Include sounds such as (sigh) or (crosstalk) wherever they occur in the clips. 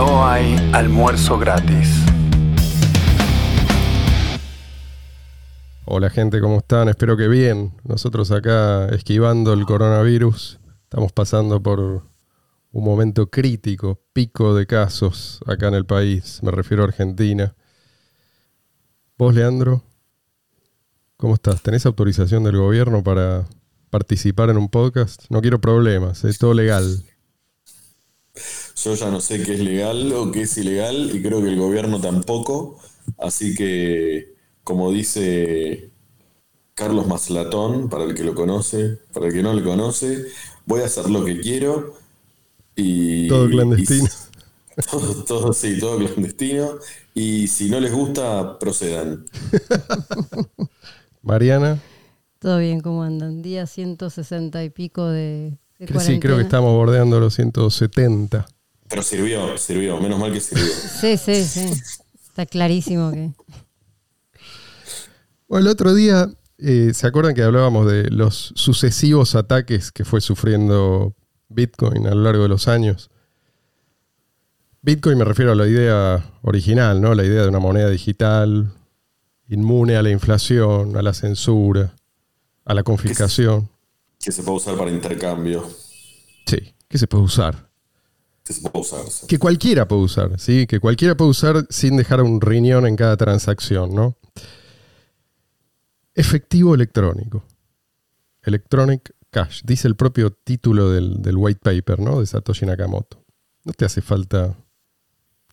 No hay almuerzo gratis. Hola gente, ¿cómo están? Espero que bien. Nosotros acá esquivando el coronavirus, estamos pasando por un momento crítico, pico de casos acá en el país, me refiero a Argentina. ¿Vos, Leandro? ¿Cómo estás? ¿Tenés autorización del gobierno para participar en un podcast? No quiero problemas, es todo legal. Yo ya no sé qué es legal o qué es ilegal y creo que el gobierno tampoco. Así que, como dice Carlos Maslatón, para el que lo conoce, para el que no lo conoce, voy a hacer lo que quiero y... Todo clandestino. (laughs) todo, todo, sí, todo clandestino. Y si no les gusta, procedan. (laughs) Mariana. Todo bien, ¿cómo andan? Día 160 y pico de, de Sí, creo que estamos bordeando los 170. Pero sirvió, sirvió, menos mal que sirvió. Sí, sí, sí. Está clarísimo que. Bueno, el otro día, eh, ¿se acuerdan que hablábamos de los sucesivos ataques que fue sufriendo Bitcoin a lo largo de los años? Bitcoin me refiero a la idea original, ¿no? La idea de una moneda digital, inmune a la inflación, a la censura, a la confiscación. Que se puede usar para intercambio. Sí, que se puede usar. Sí. Que cualquiera puede usar, ¿sí? Que cualquiera puede usar sin dejar un riñón en cada transacción, ¿no? Efectivo electrónico. Electronic Cash. Dice el propio título del, del white paper, ¿no? De Satoshi Nakamoto. No te hace falta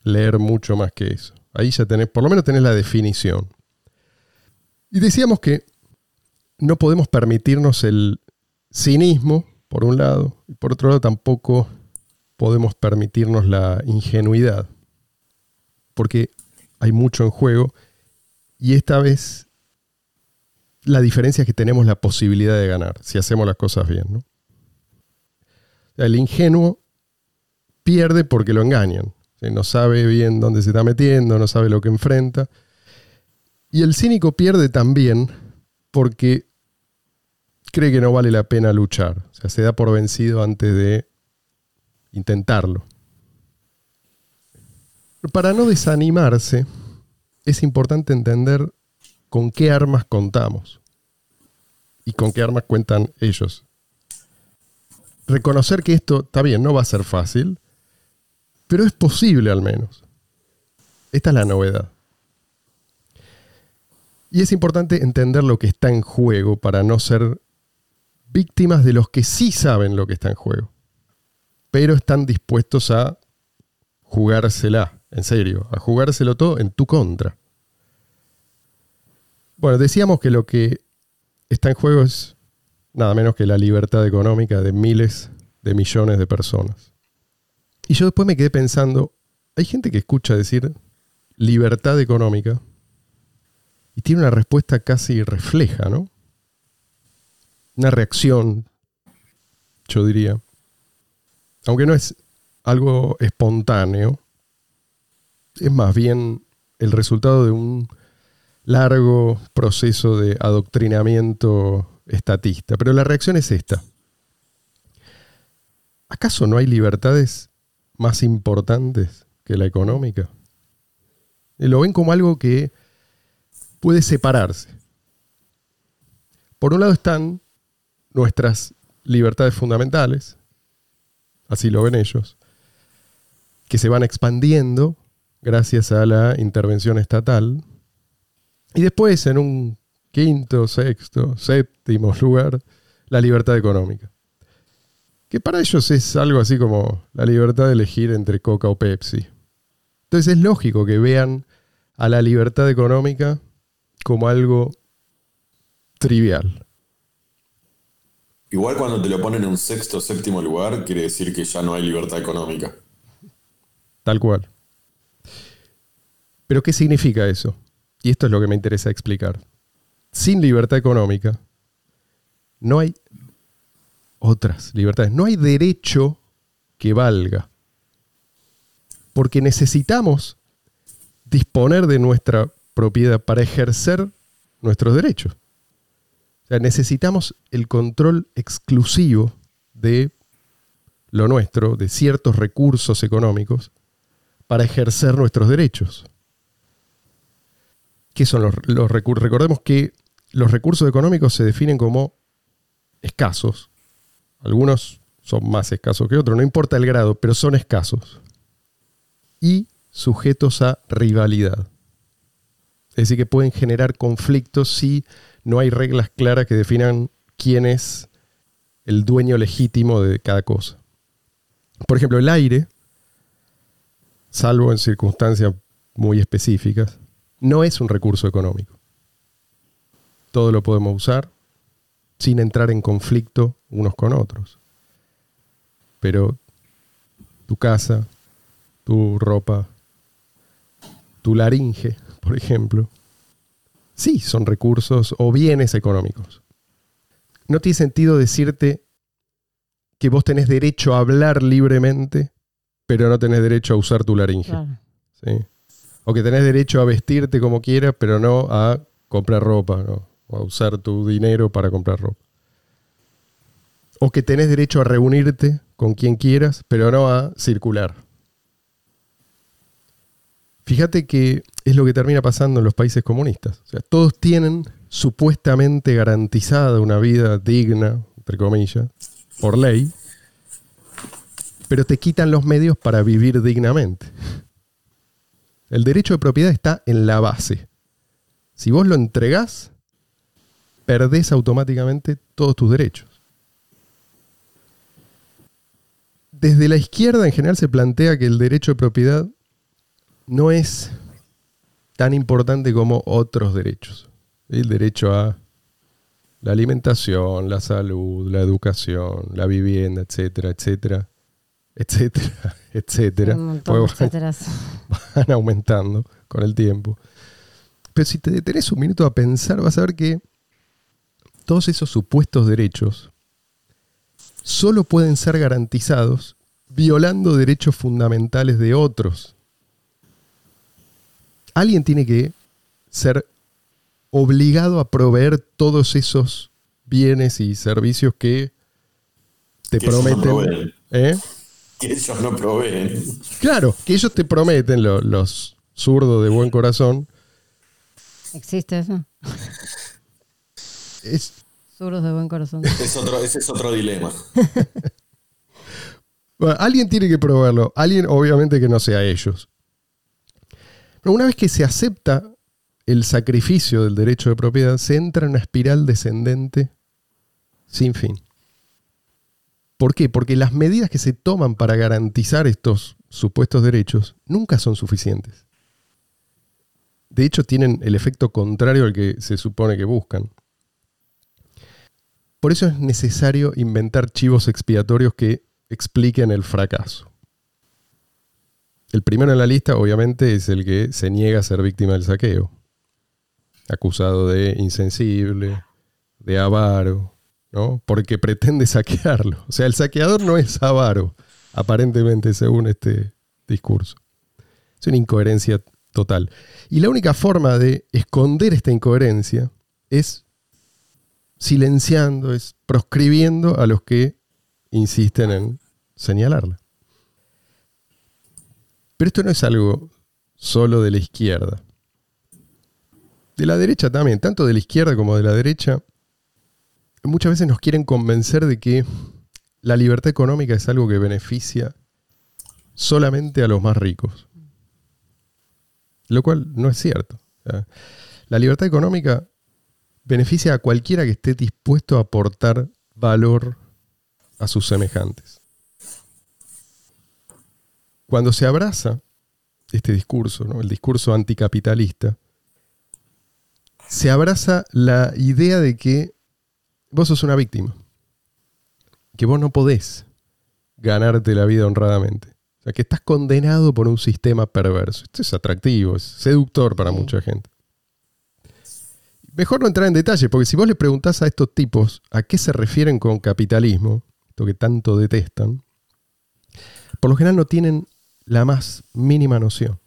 leer mucho más que eso. Ahí ya tenés, por lo menos tenés la definición. Y decíamos que no podemos permitirnos el cinismo, por un lado, y por otro lado tampoco podemos permitirnos la ingenuidad, porque hay mucho en juego y esta vez la diferencia es que tenemos la posibilidad de ganar si hacemos las cosas bien. El ingenuo pierde porque lo engañan, no sabe bien dónde se está metiendo, no sabe lo que enfrenta. Y el cínico pierde también porque cree que no vale la pena luchar. O sea, se da por vencido antes de intentarlo. Para no desanimarse, es importante entender con qué armas contamos y con qué armas cuentan ellos. Reconocer que esto, está bien, no va a ser fácil, pero es posible al menos. Esta es la novedad. Y es importante entender lo que está en juego para no ser víctimas de los que sí saben lo que está en juego, pero están dispuestos a jugársela, en serio, a jugárselo todo en tu contra. Bueno, decíamos que lo que está en juego es nada menos que la libertad económica de miles de millones de personas. Y yo después me quedé pensando, hay gente que escucha decir libertad económica y tiene una respuesta casi refleja, ¿no? Una reacción, yo diría. Aunque no es algo espontáneo, es más bien el resultado de un largo proceso de adoctrinamiento estatista. Pero la reacción es esta. ¿Acaso no hay libertades más importantes que la económica? Y lo ven como algo que puede separarse. Por un lado están nuestras libertades fundamentales, así lo ven ellos, que se van expandiendo gracias a la intervención estatal. Y después, en un quinto, sexto, séptimo lugar, la libertad económica. Que para ellos es algo así como la libertad de elegir entre Coca o Pepsi. Entonces es lógico que vean a la libertad económica como algo trivial. Igual cuando te lo ponen en un sexto o séptimo lugar, quiere decir que ya no hay libertad económica. Tal cual. Pero ¿qué significa eso? Y esto es lo que me interesa explicar. Sin libertad económica, no hay otras libertades. No hay derecho que valga. Porque necesitamos disponer de nuestra propiedad para ejercer nuestros derechos. O sea, necesitamos el control exclusivo de lo nuestro, de ciertos recursos económicos, para ejercer nuestros derechos. ¿Qué son los, recursos? Recordemos que los recursos económicos se definen como escasos. Algunos son más escasos que otros, no importa el grado, pero son escasos. Y sujetos a rivalidad. Es decir, que pueden generar conflictos si no hay reglas claras que definan quién es el dueño legítimo de cada cosa. Por ejemplo, el aire, salvo en circunstancias muy específicas, no es un recurso económico. Todo lo podemos usar sin entrar en conflicto unos con otros. Pero tu casa, tu ropa, tu laringe, por ejemplo, sí son recursos o bienes económicos. No tiene sentido decirte que vos tenés derecho a hablar libremente, pero no tenés derecho a usar tu laringe. ¿sí? O que tenés derecho a vestirte como quieras, pero no a comprar ropa, ¿no? o a usar tu dinero para comprar ropa. O que tenés derecho a reunirte con quien quieras, pero no a circular. Fíjate que es lo que termina pasando en los países comunistas. O sea, todos tienen supuestamente garantizada una vida digna, entre comillas, por ley, pero te quitan los medios para vivir dignamente. El derecho de propiedad está en la base. Si vos lo entregás, perdés automáticamente todos tus derechos. Desde la izquierda en general se plantea que el derecho de propiedad no es tan importante como otros derechos. El derecho a la alimentación, la salud, la educación, la vivienda, etcétera, etcétera, etcétera, (laughs) etcétera. (laughs) van aumentando con el tiempo. Pero si te detenés un minuto a pensar, vas a ver que todos esos supuestos derechos solo pueden ser garantizados violando derechos fundamentales de otros. Alguien tiene que ser obligado a proveer todos esos bienes y servicios que te prometen. ¿eh? Que ellos no proveen. Claro, que ellos te prometen, los zurdos de buen corazón. ¿Existe eso? (laughs) Es, de buen corazón. (laughs) ese es otro dilema. (laughs) alguien tiene que probarlo. Alguien, obviamente, que no sea ellos. Pero una vez que se acepta el sacrificio del derecho de propiedad, se entra en una espiral descendente sin fin. ¿Por qué? Porque las medidas que se toman para garantizar estos supuestos derechos nunca son suficientes. De hecho, tienen el efecto contrario al que se supone que buscan. Por eso es necesario inventar chivos expiatorios que expliquen el fracaso. El primero en la lista, obviamente, es el que se niega a ser víctima del saqueo. Acusado de insensible, de avaro, ¿no? Porque pretende saquearlo. O sea, el saqueador no es avaro, aparentemente, según este discurso. Es una incoherencia total. Y la única forma de esconder esta incoherencia es silenciando, es proscribiendo a los que insisten en señalarla. Pero esto no es algo solo de la izquierda. De la derecha también, tanto de la izquierda como de la derecha, muchas veces nos quieren convencer de que la libertad económica es algo que beneficia solamente a los más ricos. Lo cual no es cierto. La libertad económica beneficia a cualquiera que esté dispuesto a aportar valor a sus semejantes. Cuando se abraza este discurso, el discurso anticapitalista, se abraza la idea de que vos sos una víctima, que vos no podés ganarte la vida honradamente, o sea, que estás condenado por un sistema perverso. Esto es atractivo, es seductor para mucha gente. Mejor no entrar en detalle, porque si vos le preguntás a estos tipos a qué se refieren con capitalismo, esto que tanto detestan, por lo general no tienen la más mínima noción.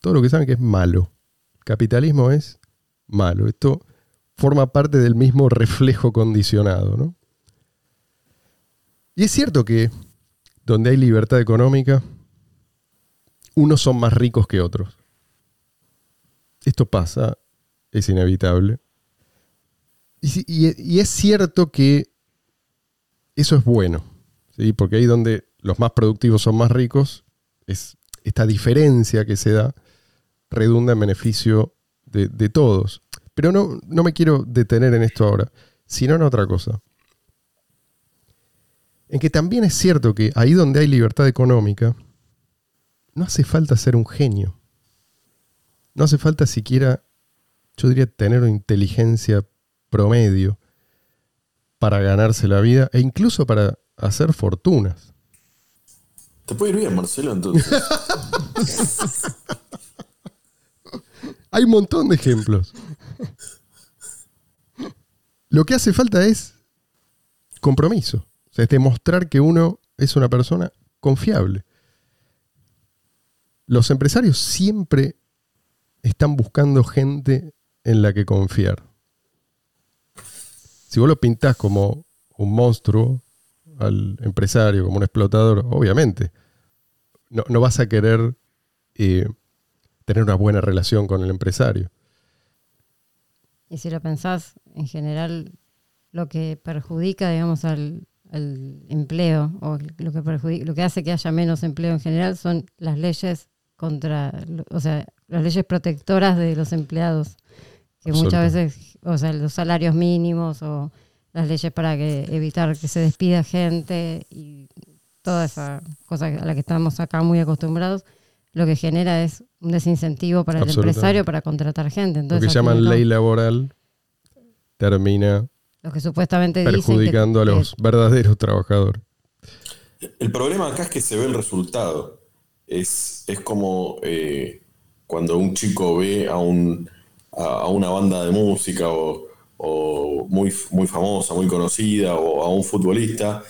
Todo lo que saben que es malo. capitalismo es malo. Esto forma parte del mismo reflejo condicionado. Y es cierto que donde hay libertad económica, unos son más ricos que otros. Esto pasa, es inevitable. Y, y es cierto que eso es bueno, ¿sí? porque ahí donde los más productivos son más ricos, es esta diferencia que se da redunda en beneficio de, todos. Pero no, no me quiero detener en esto ahora, sino en otra cosa. En que también es cierto que ahí donde hay libertad económica, no hace falta ser un genio. No hace falta siquiera, yo diría, tener una inteligencia promedio para ganarse la vida e incluso para hacer fortunas. Te puede ir bien, Marcelo, entonces. (laughs) Hay un montón de ejemplos. Lo que hace falta es compromiso. O sea, es demostrar que uno es una persona confiable. Los empresarios siempre están buscando gente en la que confiar. Si vos lo pintás como un monstruo al empresario, como un explotador, obviamente, no, vas a querer eh, tener una buena relación con el empresario. Y si lo pensás, en general, lo que perjudica, digamos, al, empleo, o lo que, lo que hace que haya menos empleo en general, son las leyes contra, o sea, las leyes protectoras de los empleados, que muchas veces, o sea, los salarios mínimos o las leyes para que evitar que se despida gente y toda esa cosa a la que estamos acá muy acostumbrados, lo que genera es un desincentivo para el empresario para contratar gente. Entonces, lo que llaman ley laboral termina lo que supuestamente perjudicando a los verdaderos trabajadores. El problema acá es que se ve el resultado. Es, es como eh, cuando un chico ve a, un, a, una banda de música o, o, muy, muy famosa, muy conocida, o a un futbolista,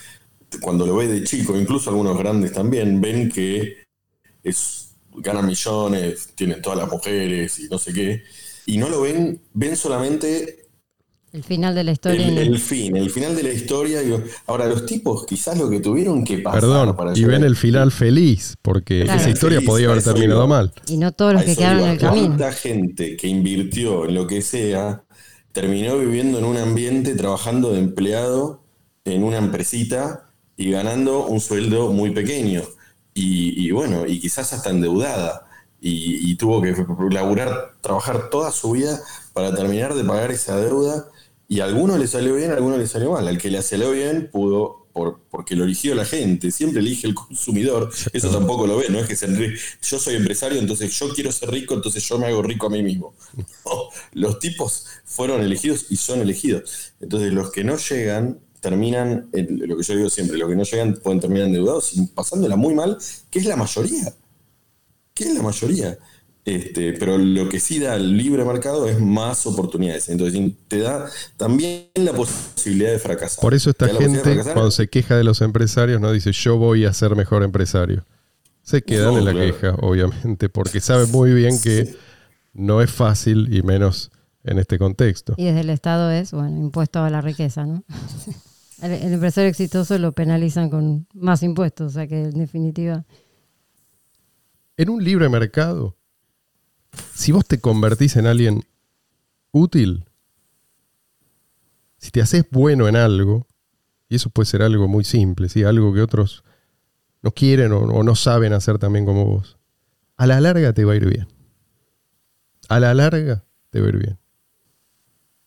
cuando lo ve de chico, incluso algunos grandes también, ven que es ganan millones, tienen todas las mujeres y no sé qué, y no lo ven, ven solamente el final de la historia. El, fin, el final de la historia. Ahora, los tipos quizás lo que tuvieron que pasar. Perdón, y ven el final feliz, porque esa historia podía haber terminado mal. Y no todos los que quedaron en el camino. La gente que invirtió en lo que sea terminó viviendo en un ambiente, trabajando de empleado en una empresita y ganando un sueldo muy pequeño y, bueno, y quizás hasta endeudada. Y, tuvo que laburar, trabajar toda su vida para terminar de pagar esa deuda. Y a algunos le salió bien, a algunos le salió mal. Al que le salió bien pudo, por, porque lo eligió la gente. Siempre elige el consumidor. Eso tampoco lo ve, no es que se, yo soy empresario, entonces yo quiero ser rico, entonces yo me hago rico a mí mismo. (laughs) los tipos fueron elegidos y son elegidos. Entonces los que no llegan terminan, lo que yo digo siempre, los que no llegan pueden terminar endeudados y pasándola muy mal, que es la mayoría. Que es la mayoría. Este, pero lo que sí da el libre mercado es más oportunidades. Entonces te da también la posibilidad de fracasar. Por eso esta gente, cuando se queja de los empresarios, no dice yo voy a ser mejor empresario. Se quedan en la queja, obviamente, porque saben muy bien que no es fácil y menos en este contexto. Y desde el Estado es, bueno, impuesto a la riqueza, ¿no? (laughs) el, empresario exitoso lo penalizan con más impuestos, o sea que en definitiva... En un libre mercado, si vos te convertís en alguien útil, si te haces bueno en algo, y eso puede ser algo muy simple, ¿sí? algo que otros no quieren o, no saben hacer también como vos, a la larga te va a ir bien. A la larga te va a ir bien.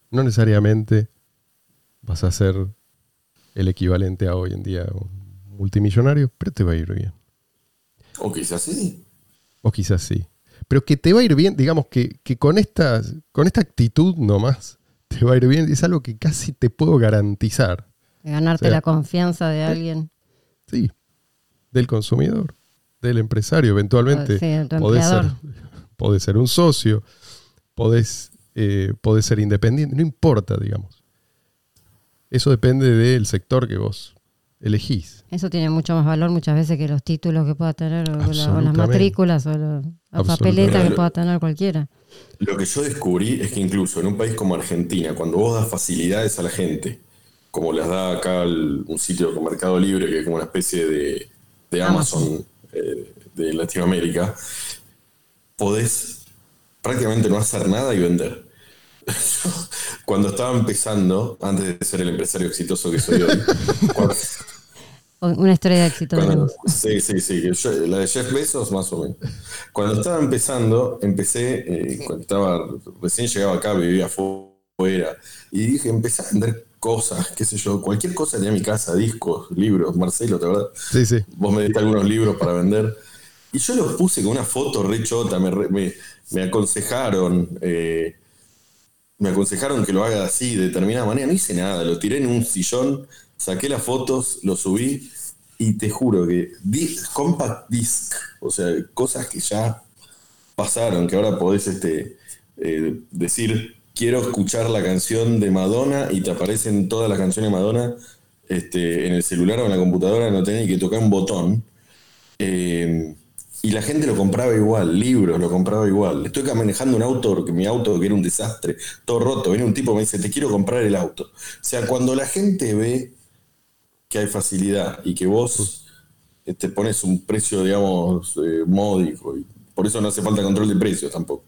No necesariamente vas a ser el equivalente a hoy en día un multimillonario, pero te va a ir bien. O quizás sí. O quizás sí. Pero que te va a ir bien, digamos que, con, esta, con esta actitud nomás, te va a ir bien, es algo que casi te puedo garantizar. Ganarte la confianza de alguien. Sí, del consumidor, del empresario, eventualmente. Sí, podés, ser, podés ser un socio, podés, eh, podés ser independiente, no importa, digamos. Eso depende del sector que vos elegís. Eso tiene mucho más valor muchas veces que los títulos que pueda tener, o, las matrículas, o la papeleta que pueda tener cualquiera. Lo que yo descubrí es que incluso en un país como Argentina, cuando vos das facilidades a la gente, como las da acá un sitio como Mercado Libre, que es como una especie de, Amazon, eh, de Latinoamérica, podés prácticamente no hacer nada y vender. (laughs) Cuando estaba empezando, antes de ser el empresario exitoso que soy hoy, (laughs) cuando- Una historia de éxito cuando- sí, sí, sí. yo- la de Jeff Bezos, más o menos. Cuando estaba empezando, empecé, eh, cuando estaba, recién llegaba acá, vivía afuera, y dije, empecé a vender cosas, qué sé yo, cualquier cosa tenía en mi casa, discos, libros, Marcelo, ¿te verdad? Sí, sí. Vos me diste algunos libros para vender. Y yo los puse con una foto re chota, me- me aconsejaron, eh, me aconsejaron que lo haga así, de determinada manera. No hice nada, lo tiré en un sillón, saqué las fotos, lo subí y te juro que di- compact disc, o sea, cosas que ya pasaron, que ahora podés este, eh, decir, quiero escuchar la canción de Madonna y te aparecen todas las canciones de Madonna este, en el celular o en la computadora, no tenés que tocar un botón. Eh, y la gente lo compraba igual, libros lo compraba igual. Estoy manejando un auto, que mi auto que era un desastre, todo roto. Viene un tipo y me dice, te quiero comprar el auto. O sea, cuando la gente ve que hay facilidad y que vos eh, te pones un precio, digamos, eh, módico, y por eso no hace falta control de precios tampoco.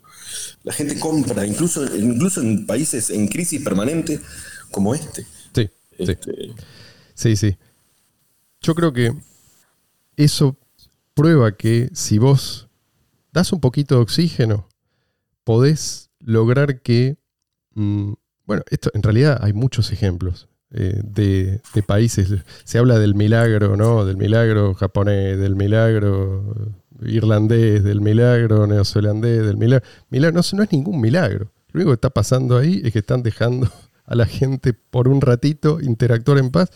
La gente compra, incluso, incluso en países en crisis permanente como este. Sí, sí. Este, Sí, sí. Yo creo que eso prueba que si vos das un poquito de oxígeno, podés lograr que... mm, bueno, esto en realidad hay muchos ejemplos eh, de, de países. Se habla del milagro, ¿no? Del milagro japonés, del milagro irlandés, del milagro neozelandés, del milagro... milagro no, no es ningún milagro. Lo único que está pasando ahí es que están dejando a la gente por un ratito interactuar en paz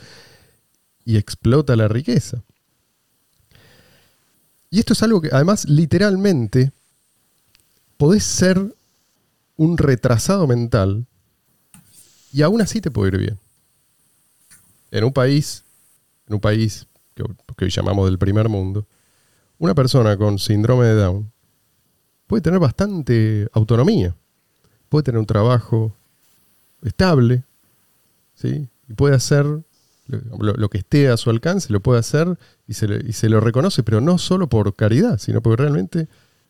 y explota la riqueza. Y esto es algo que además literalmente podés ser un retrasado mental y aún así te puede ir bien. En un país, en un país que, hoy llamamos del primer mundo, una persona con síndrome de Down puede tener bastante autonomía, puede tener un trabajo estable, ¿sí? y puede hacer lo, lo que esté a su alcance, lo puede hacer y se, le- y se lo reconoce, pero no solo por caridad, sino porque realmente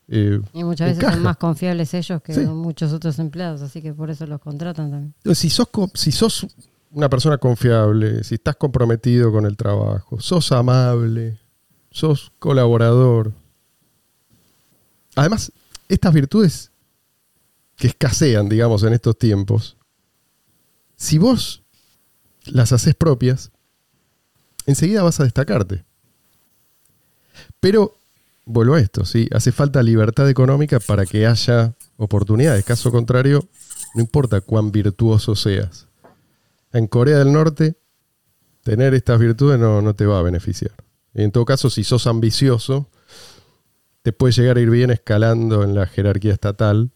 eh, Y muchas veces encaja. son más confiables ellos que Sí. muchos otros empleados, así que por eso los contratan también. Si sos, si sos una persona confiable, si estás comprometido con el trabajo, sos amable, sos colaborador. Además, estas virtudes que escasean, digamos, en estos tiempos, si vos las haces propias, enseguida vas a destacarte. Pero, vuelvo a esto, ¿sí? hace falta libertad económica para que haya oportunidades. Caso contrario, no importa cuán virtuoso seas. En Corea del Norte, tener estas virtudes no, te va a beneficiar. En todo caso, si sos ambicioso, te puede llegar a ir bien escalando en la jerarquía estatal,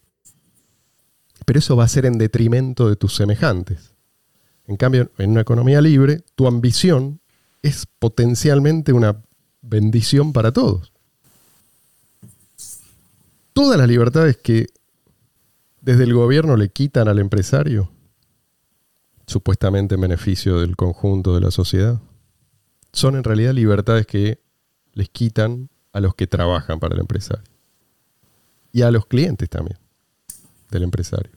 pero eso va a ser en detrimento de tus semejantes. En cambio, en una economía libre, tu ambición es potencialmente una bendición para todos. Todas las libertades que desde el gobierno le quitan al empresario, supuestamente en beneficio del conjunto de la sociedad, son en realidad libertades que les quitan a los que trabajan para el empresario. Y a los clientes también del empresario.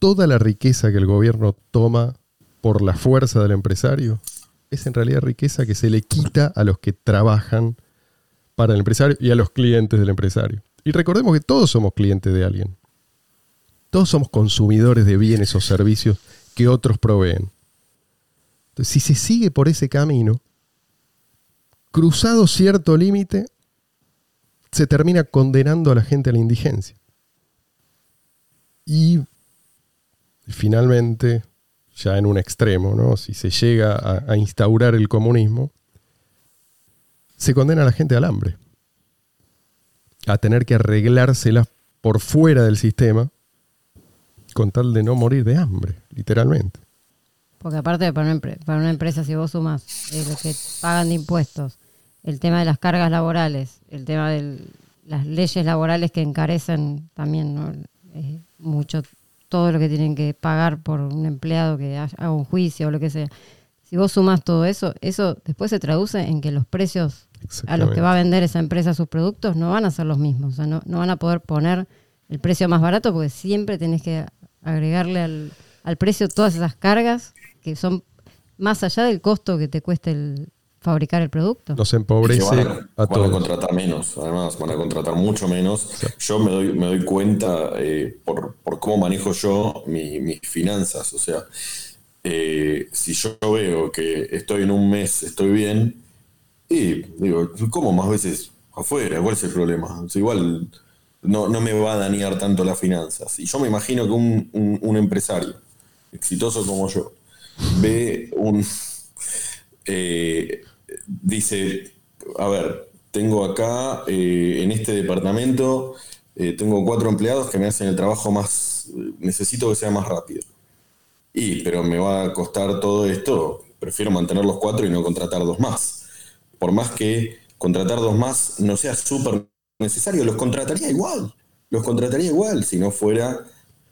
Toda la riqueza que el gobierno toma por la fuerza del empresario es en realidad riqueza que se le quita a los que trabajan para el empresario y a los clientes del empresario. Y recordemos que todos somos clientes de alguien. Todos somos consumidores de bienes o servicios que otros proveen. Entonces, si se sigue por ese camino, cruzado cierto límite, se termina condenando a la gente a la indigencia. Y finalmente, ya en un extremo, ¿no? si se llega a, instaurar el comunismo, se condena a la gente al hambre, a tener que arreglárselas por fuera del sistema con tal de no morir de hambre, literalmente. Porque aparte para una, para una empresa, si vos sumas eh, lo que pagan de impuestos, el tema de las cargas laborales, el tema de las leyes laborales que encarecen también ¿no? Eh, mucho todo lo que tienen que pagar por un empleado que ha- haga un juicio o lo que sea. Si vos sumas todo eso, eso después se traduce en que los precios a los que va a vender esa empresa sus productos no van a ser los mismos. O sea, no, no van a poder poner el precio más barato porque siempre tenés que agregarle al, al precio todas esas cargas que son más allá del costo que te cueste el fabricar el producto. Nos empobrece van a, a, todos. Van a contratar menos, además, van a contratar mucho menos. Yo me doy, me doy cuenta eh, por, por, cómo manejo yo mi, mis finanzas. O sea, eh, si yo veo que estoy en un mes, estoy bien, y digo, ¿cómo más veces afuera? ¿Cuál es el problema? O sea, igual no, no, me va a dañar tanto las finanzas. Y yo me imagino que un, un, un empresario exitoso como yo ve un... Eh, dice, a ver, tengo acá eh, en este departamento, eh, tengo cuatro empleados que me hacen el trabajo más, necesito que sea más rápido. Y, pero me va a costar todo esto, prefiero mantener los cuatro y no contratar dos más. Por más que contratar dos más no sea súper necesario, los contrataría igual, los contrataría igual si no fuera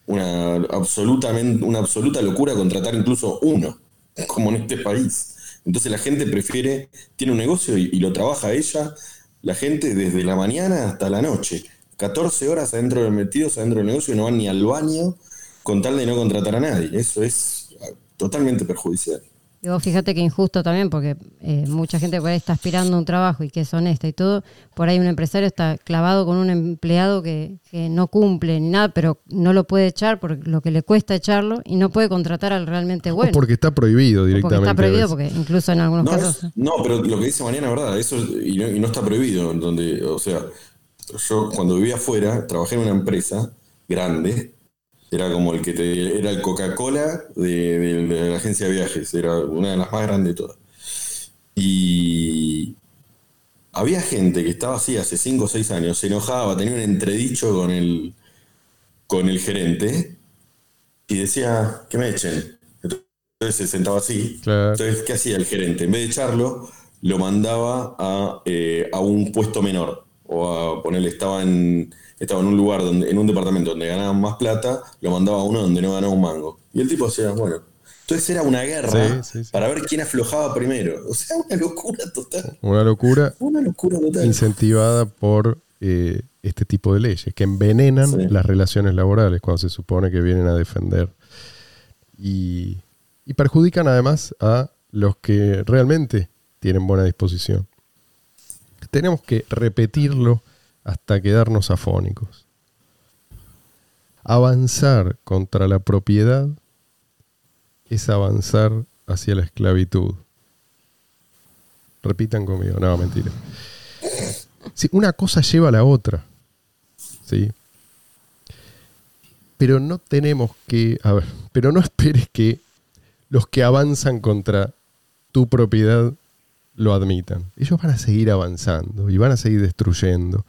una, absolutamente, una absoluta locura contratar incluso uno, (laughs) como en este país. Entonces la gente prefiere, tiene un negocio y, lo trabaja ella, la gente desde la mañana hasta la noche. 14 horas adentro de metidos adentro del negocio y no van ni al baño con tal de no contratar a nadie. Eso es totalmente perjudicial. Y vos fíjate que injusto también, porque eh, mucha gente por ahí está aspirando a un trabajo y que es honesta y todo. Por ahí un empresario está clavado con un empleado que, que, no cumple ni nada, pero no lo puede echar por lo que le cuesta echarlo y no puede contratar al realmente bueno. O porque está prohibido directamente. Porque está prohibido, porque incluso en algunos no, casos. Es, no, pero lo que dice Mariana es verdad, eso y no, y no está prohibido. Donde, o sea, yo cuando vivía afuera, trabajé en una empresa grande era como el que te, era el Coca-Cola de, de, de, la agencia de viajes, era una de las más grandes de todas. Y había gente que estaba así hace 5 o 6 años, se enojaba, tenía un entredicho con el, con el gerente y decía que me echen. Entonces se sentaba así. Claro. Entonces, ¿qué hacía el gerente? En vez de echarlo, lo mandaba a, eh, a un puesto menor. O a ponerle, estaba en estaba en un lugar, donde, en un departamento donde ganaban más plata, lo mandaba a uno donde no ganaba un mango. Y el tipo decía, bueno. Entonces era una guerra sí, sí, sí. para ver quién aflojaba primero. O sea, una locura total. Una locura. Una locura total. Incentivada por eh, este tipo de leyes que envenenan las relaciones laborales cuando se supone que vienen a defender. Y, y perjudican además a los que realmente tienen buena disposición. Tenemos que repetirlo hasta quedarnos afónicos. Avanzar contra la propiedad es avanzar hacia la esclavitud. Repitan conmigo, no, mentira. Una cosa lleva a la otra. ¿sí? Pero no tenemos que, pero no esperes que los que avanzan contra tu propiedad lo admitan. Ellos van a seguir avanzando y van a seguir destruyendo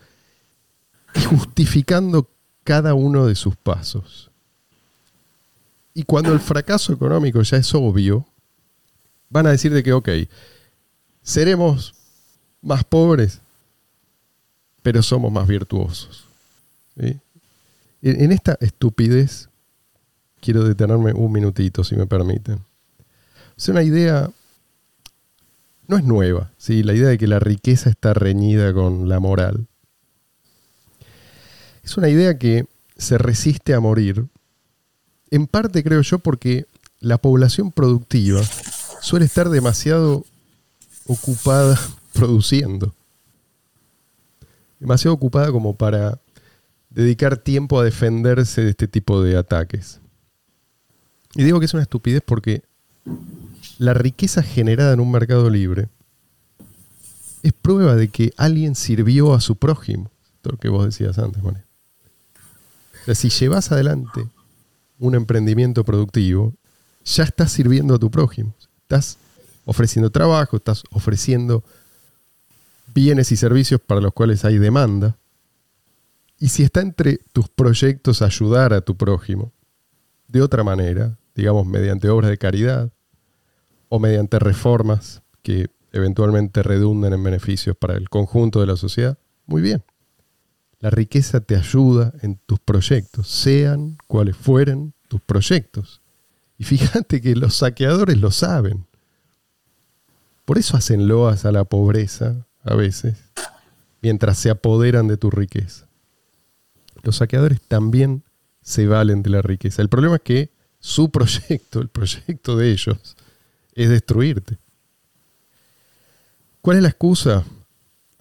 justificando cada uno de sus pasos. Y cuando el fracaso económico ya es obvio, van a decir de que, ok, seremos más pobres, pero somos más virtuosos. En esta estupidez quiero detenerme un minutito, si me permiten. Es una idea, no es nueva, ¿sí? la idea de que la riqueza está reñida con la moral. Es una idea que se resiste a morir, en parte creo yo porque la población productiva suele estar demasiado ocupada (laughs) produciendo. Demasiado ocupada como para dedicar tiempo a defenderse de este tipo de ataques. Y digo que es una estupidez porque la riqueza generada en un mercado libre es prueba de que alguien sirvió a su prójimo. Lo que vos decías antes, María. Si llevas adelante un emprendimiento productivo, ya estás sirviendo a tu prójimo. Estás ofreciendo trabajo, estás ofreciendo bienes y servicios para los cuales hay demanda. Y si está entre tus proyectos ayudar a tu prójimo de otra manera, digamos mediante obras de caridad o mediante reformas que eventualmente redunden en beneficios para el conjunto de la sociedad, muy bien. La riqueza te ayuda en tus proyectos, sean cuales fueren tus proyectos. Y fíjate que los saqueadores lo saben. Por eso hacen loas a la pobreza a veces, mientras se apoderan de tu riqueza. Los saqueadores también se valen de la riqueza. El problema es que su proyecto, el proyecto de ellos, es destruirte. ¿Cuál es la excusa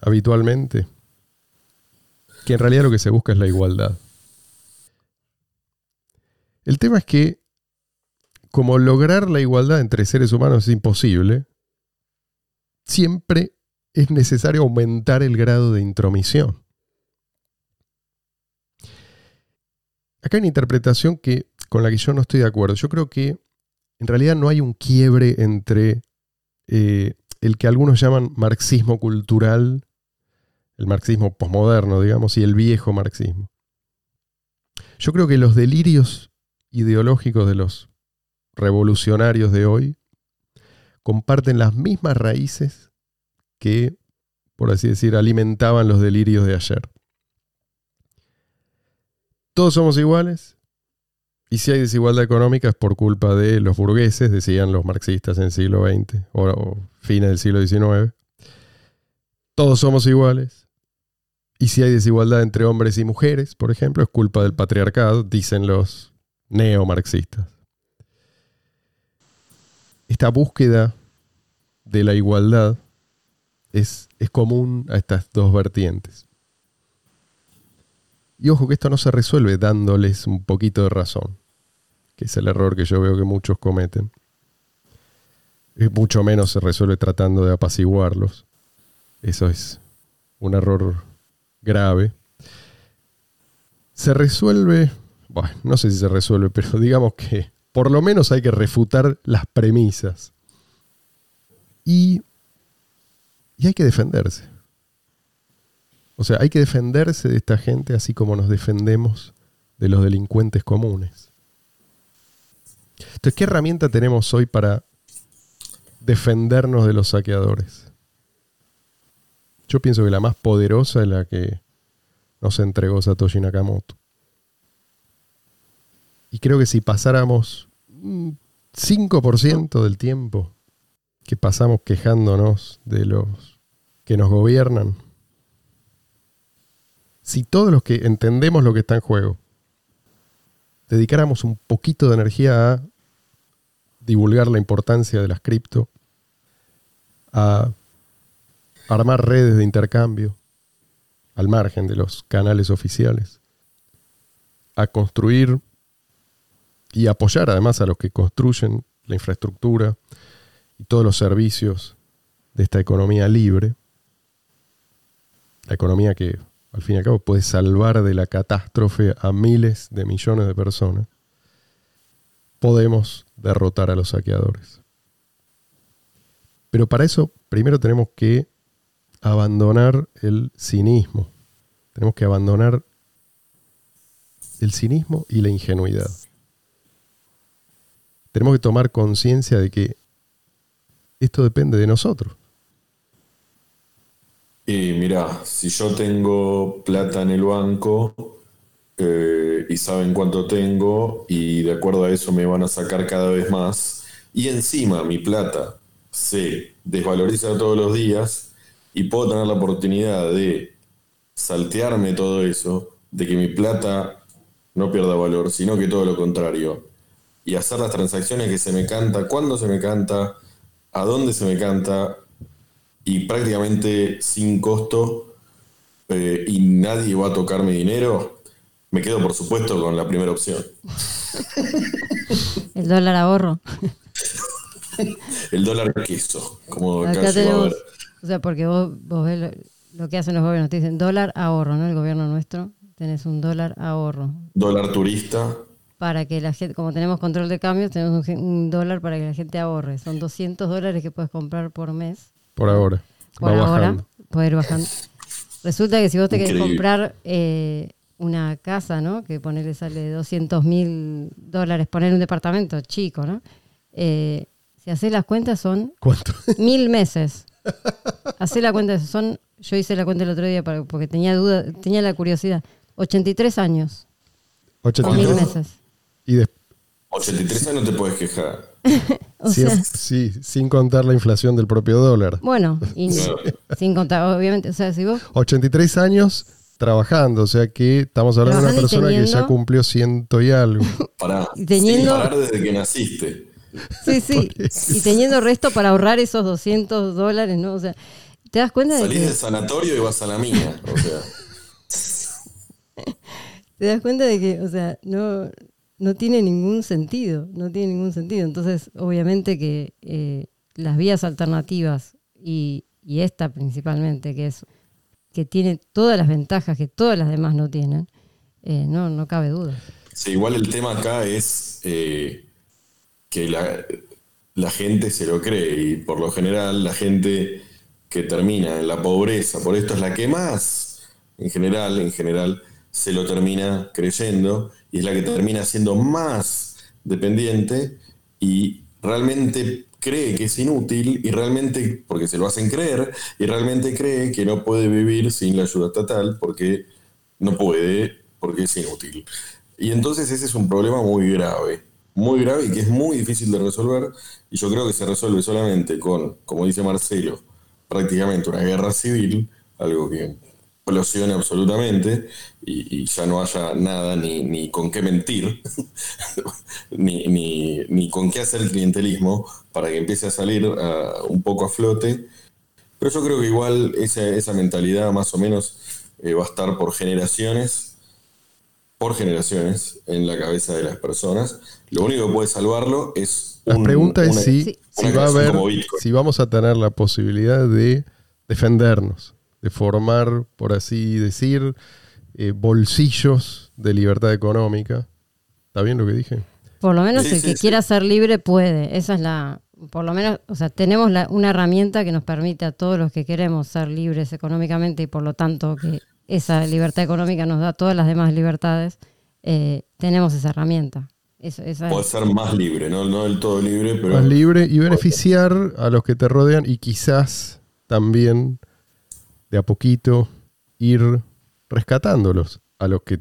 habitualmente? Que en realidad lo que se busca es la igualdad. El tema es que como lograr la igualdad entre seres humanos es imposible, siempre es necesario aumentar el grado de intromisión. Acá hay una interpretación que, con la que yo no estoy de acuerdo. Yo creo que en realidad no hay un quiebre entre eh, el que algunos llaman marxismo cultural, el marxismo posmoderno, digamos, y el viejo marxismo. Yo creo que los delirios ideológicos de los revolucionarios de hoy comparten las mismas raíces que, por así decir, alimentaban los delirios de ayer. Todos somos iguales, y si hay desigualdad económica es por culpa de los burgueses, decían los marxistas en el siglo XX o, fines del siglo XIX. Todos somos iguales. Y si hay desigualdad entre hombres y mujeres, por ejemplo, es culpa del patriarcado, dicen los neomarxistas. Esta búsqueda de la igualdad es, es común a estas dos vertientes. Y ojo que esto no se resuelve dándoles un poquito de razón, que es el error que yo veo que muchos cometen. Y mucho menos se resuelve tratando de apaciguarlos. Eso es un error grave. Se resuelve, bueno, no sé si se resuelve, (laughs) pero digamos que por lo menos hay que refutar las premisas. Y, y hay que defenderse. O sea, hay que defenderse de esta gente así como nos defendemos de los delincuentes comunes. Entonces, ¿qué herramienta tenemos hoy para defendernos de los saqueadores? Yo pienso que la más poderosa es la que nos entregó Satoshi Nakamoto. Y creo que si pasáramos 5% del tiempo que pasamos quejándonos de los que nos gobiernan, si todos los que entendemos lo que está en juego dedicáramos un poquito de energía a divulgar la importancia de las cripto, a armar redes de intercambio al margen de los canales oficiales, a construir y apoyar además a los que construyen la infraestructura y todos los servicios de esta economía libre, la economía que al fin y al cabo puede salvar de la catástrofe a miles de millones de personas, podemos derrotar a los saqueadores. Pero para eso primero tenemos que abandonar el cinismo. Tenemos que abandonar el cinismo y la ingenuidad. Tenemos que tomar conciencia de que esto depende de nosotros. Y mira, si yo tengo plata en el banco eh, y saben cuánto tengo y de acuerdo a eso me van a sacar cada vez más y encima mi plata se desvaloriza todos los días y puedo tener la oportunidad de saltearme todo eso, de que mi plata no pierda valor, sino que todo lo contrario, y hacer las transacciones que se me canta, cuándo se me canta, a dónde se me canta, y prácticamente sin costo eh, y nadie va a tocar mi dinero, me quedo por supuesto con la primera opción. El dólar ahorro. El dólar queso, como acá tenemos, O sea, porque vos, ves lo, que hacen los gobiernos, te dicen dólar ahorro, ¿no? El gobierno nuestro, tenés un dólar ahorro. Dólar turista. Para que la gente, como tenemos control de cambios, tenemos un, un dólar para que la gente ahorre. Son 200 dólares que puedes comprar por mes por ahora. Por ahora, poder bajar. Resulta que si vos te querés comprar eh, una casa, ¿no? Que ponerle sale 200 mil dólares, poner un departamento chico, ¿no? Eh, si haces las cuentas son ¿Cuánto? mil meses. Hacé la cuenta, son, yo hice la cuenta el otro día porque tenía duda, tenía la curiosidad. 83 años. 83 mil meses. Y 83 años no te puedes quejar. (laughs) O Sí, sea, sí, sin contar la inflación del propio dólar. bueno, y sin contar, obviamente, o sea, si vos 83 años trabajando, o sea que estamos hablando de una persona que ya cumplió ciento y algo. Teniendo- sin parar desde que naciste. Sí, sí. Y teniendo resto para ahorrar esos 200 dólares, ¿no? O sea, te das cuenta de Salís que, del sanatorio y vas a la mina. O sea, (laughs) te das cuenta de que, o sea, no, no tiene ningún sentido, no tiene ningún sentido. Entonces, obviamente que eh, las vías alternativas y, y esta principalmente, que es que tiene todas las ventajas que todas las demás no tienen, eh, no, no cabe duda. sí, igual el tema acá es eh, que la, gente se lo cree y por lo general la gente que termina en la pobreza, por esto es la que más, en general, en general, se lo termina creyendo y es la que termina siendo más dependiente y realmente cree que es inútil y realmente, porque se lo hacen creer, y realmente cree que no puede vivir sin la ayuda estatal porque no puede, porque es inútil. Y entonces ese es un problema muy grave, muy grave y que es muy difícil de resolver y yo creo que se resuelve solamente con, como dice Marcelo, prácticamente una guerra civil, algo que explosione absolutamente y, ya no haya nada ni, ni con qué mentir, (laughs) ni, ni- ni con qué hacer clientelismo para que empiece a salir un poco a flote. Pero yo creo que igual esa, esa mentalidad más o menos eh, va a estar por generaciones, por generaciones en la cabeza de las personas. Lo único que puede salvarlo es La un- pregunta es una- si, si va a haber, si vamos a tener la posibilidad de defendernos, de formar, por así decir, eh, bolsillos de libertad económica. ¿Está bien lo que dije? Por lo menos Sí, el sí, que sí. quiera ser libre puede. Esa es la. Por lo menos, o sea, tenemos la- una herramienta que nos permite a todos los que queremos ser libres económicamente y por lo tanto que esa libertad económica nos da todas las demás libertades. eh, tenemos esa herramienta. Eso, esa Puede es- ser más libre, no, no del todo libre, pero Más libre y beneficiar a los que te rodean y quizás también de a poquito ir rescatándolos a los que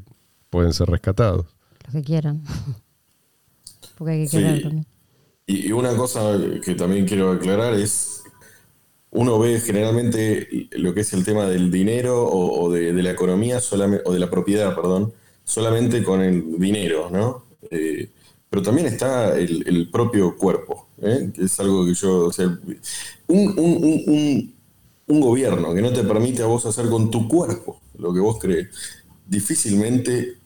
pueden ser rescatados. los que quieran. (laughs) Porque hay que Sí. querer también. Y, y una cosa que también quiero aclarar es, uno ve generalmente lo que es el tema del dinero o, de, la economía, o de la propiedad, perdón, solamente con el dinero, ¿no? Eh, pero también está el, propio cuerpo, ¿eh? que es algo que yo, o sea, un, gobierno que no te permite a vos hacer con tu cuerpo lo que vos crees, difícilmente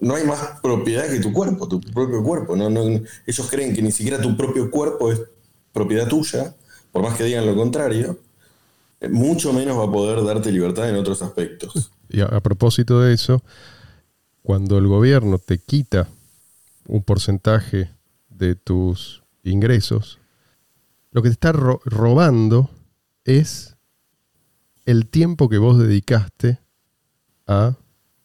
no hay más propiedad que tu cuerpo, tu propio cuerpo. Ellos creen que ni siquiera tu propio cuerpo es propiedad tuya, por más que digan lo contrario. eh, Mucho menos va a poder darte libertad en otros aspectos. Y a, propósito de eso, cuando el gobierno te quita un porcentaje de tus ingresos, lo que te está ro- robando es el tiempo que vos dedicaste a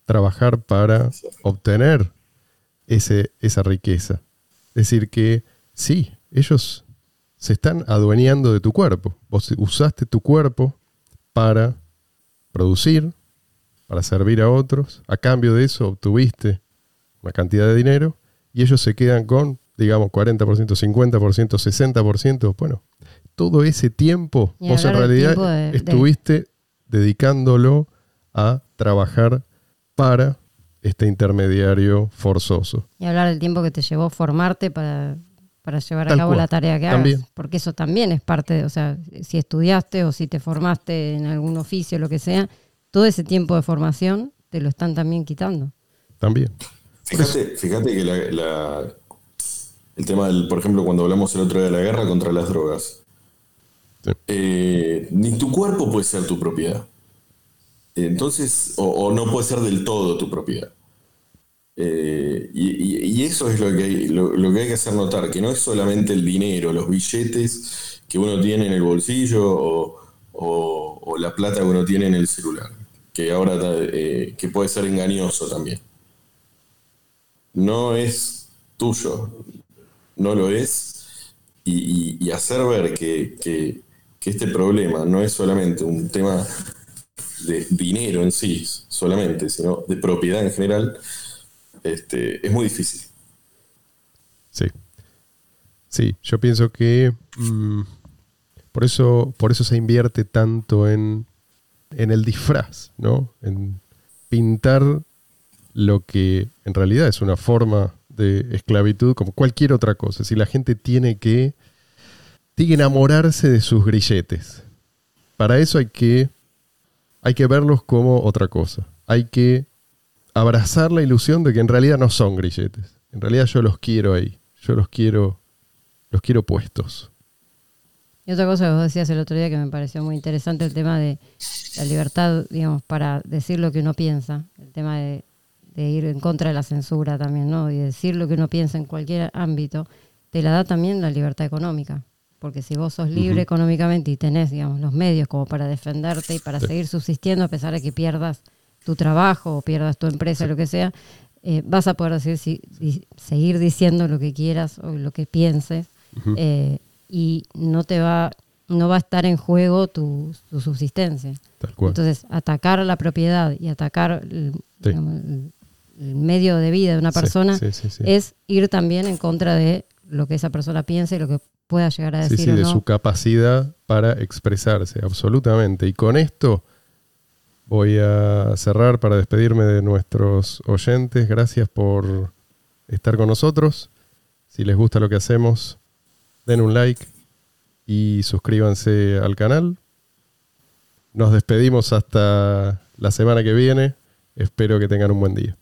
trabajar para obtener ese, esa riqueza. Es decir, que sí, ellos se están adueñando de tu cuerpo. Vos usaste tu cuerpo para producir, para servir a otros. A cambio de eso obtuviste una cantidad de dinero y ellos se quedan con, digamos, 40%, 50%, 60%. Bueno, todo ese tiempo vos en realidad tiempo de- de- estuviste dedicándolo a trabajar para este intermediario forzoso. Y hablar del tiempo que te llevó formarte para, para llevar a cabo cual. la tarea que hagas. También. Porque eso también es parte de, o sea, si estudiaste o si te formaste en algún oficio, lo que sea, todo ese tiempo de formación te lo están también quitando. También. Fíjate, fíjate que la- la- el tema del, por ejemplo, cuando hablamos el otro día de la guerra contra las drogas, Sí. eh, ni tu cuerpo puede ser tu propiedad. Entonces, o, o no puede ser del todo tu propiedad. Eh, y, eso es lo que, hay, lo, que hay que hacer notar, que no es solamente el dinero, los billetes que uno tiene en el bolsillo o, la plata que uno tiene en el celular, que ahora eh, que puede ser engañoso también. No es tuyo, no lo es, y hacer ver que, que- que este problema no es solamente un tema de dinero en sí, solamente, sino de propiedad en general, este, es muy difícil. Sí. Sí, yo pienso que mm, por, eso, por eso se invierte tanto en, en el disfraz, ¿no? En pintar lo que en realidad es una forma de esclavitud como cualquier otra cosa. Si la gente tiene que, tiene enamorarse de sus grilletes. Para eso hay que, hay que verlos como otra cosa. Hay que abrazar la ilusión de que en realidad no son grilletes. En realidad yo los quiero ahí. Yo los quiero, los quiero puestos. Y otra cosa que vos decías el otro día que me pareció muy interesante, el tema de la libertad, digamos, para decir lo que uno piensa, el tema de, ir en contra de la censura también, ¿no? Y decir lo que uno piensa en cualquier ámbito, te la da también la libertad económica. Porque si vos sos libre económicamente y tenés, digamos, los medios como para defenderte y para seguir subsistiendo a pesar de que pierdas tu trabajo o pierdas tu empresa, lo que sea, eh, vas a poder decir, seguir diciendo lo que quieras o lo que pienses y no te va, no va a estar en juego tu, subsistencia. Entonces, atacar la propiedad y atacar el, medio de vida de una persona es ir también en contra de lo que esa persona piensa y lo que pueda llegar a decir. Sí, de su capacidad para expresarse, absolutamente. Y con esto voy a cerrar para despedirme de nuestros oyentes. Gracias por estar con nosotros. Si les gusta lo que hacemos, den un like y suscríbanse al canal. Nos despedimos hasta la semana que viene. Espero que tengan un buen día.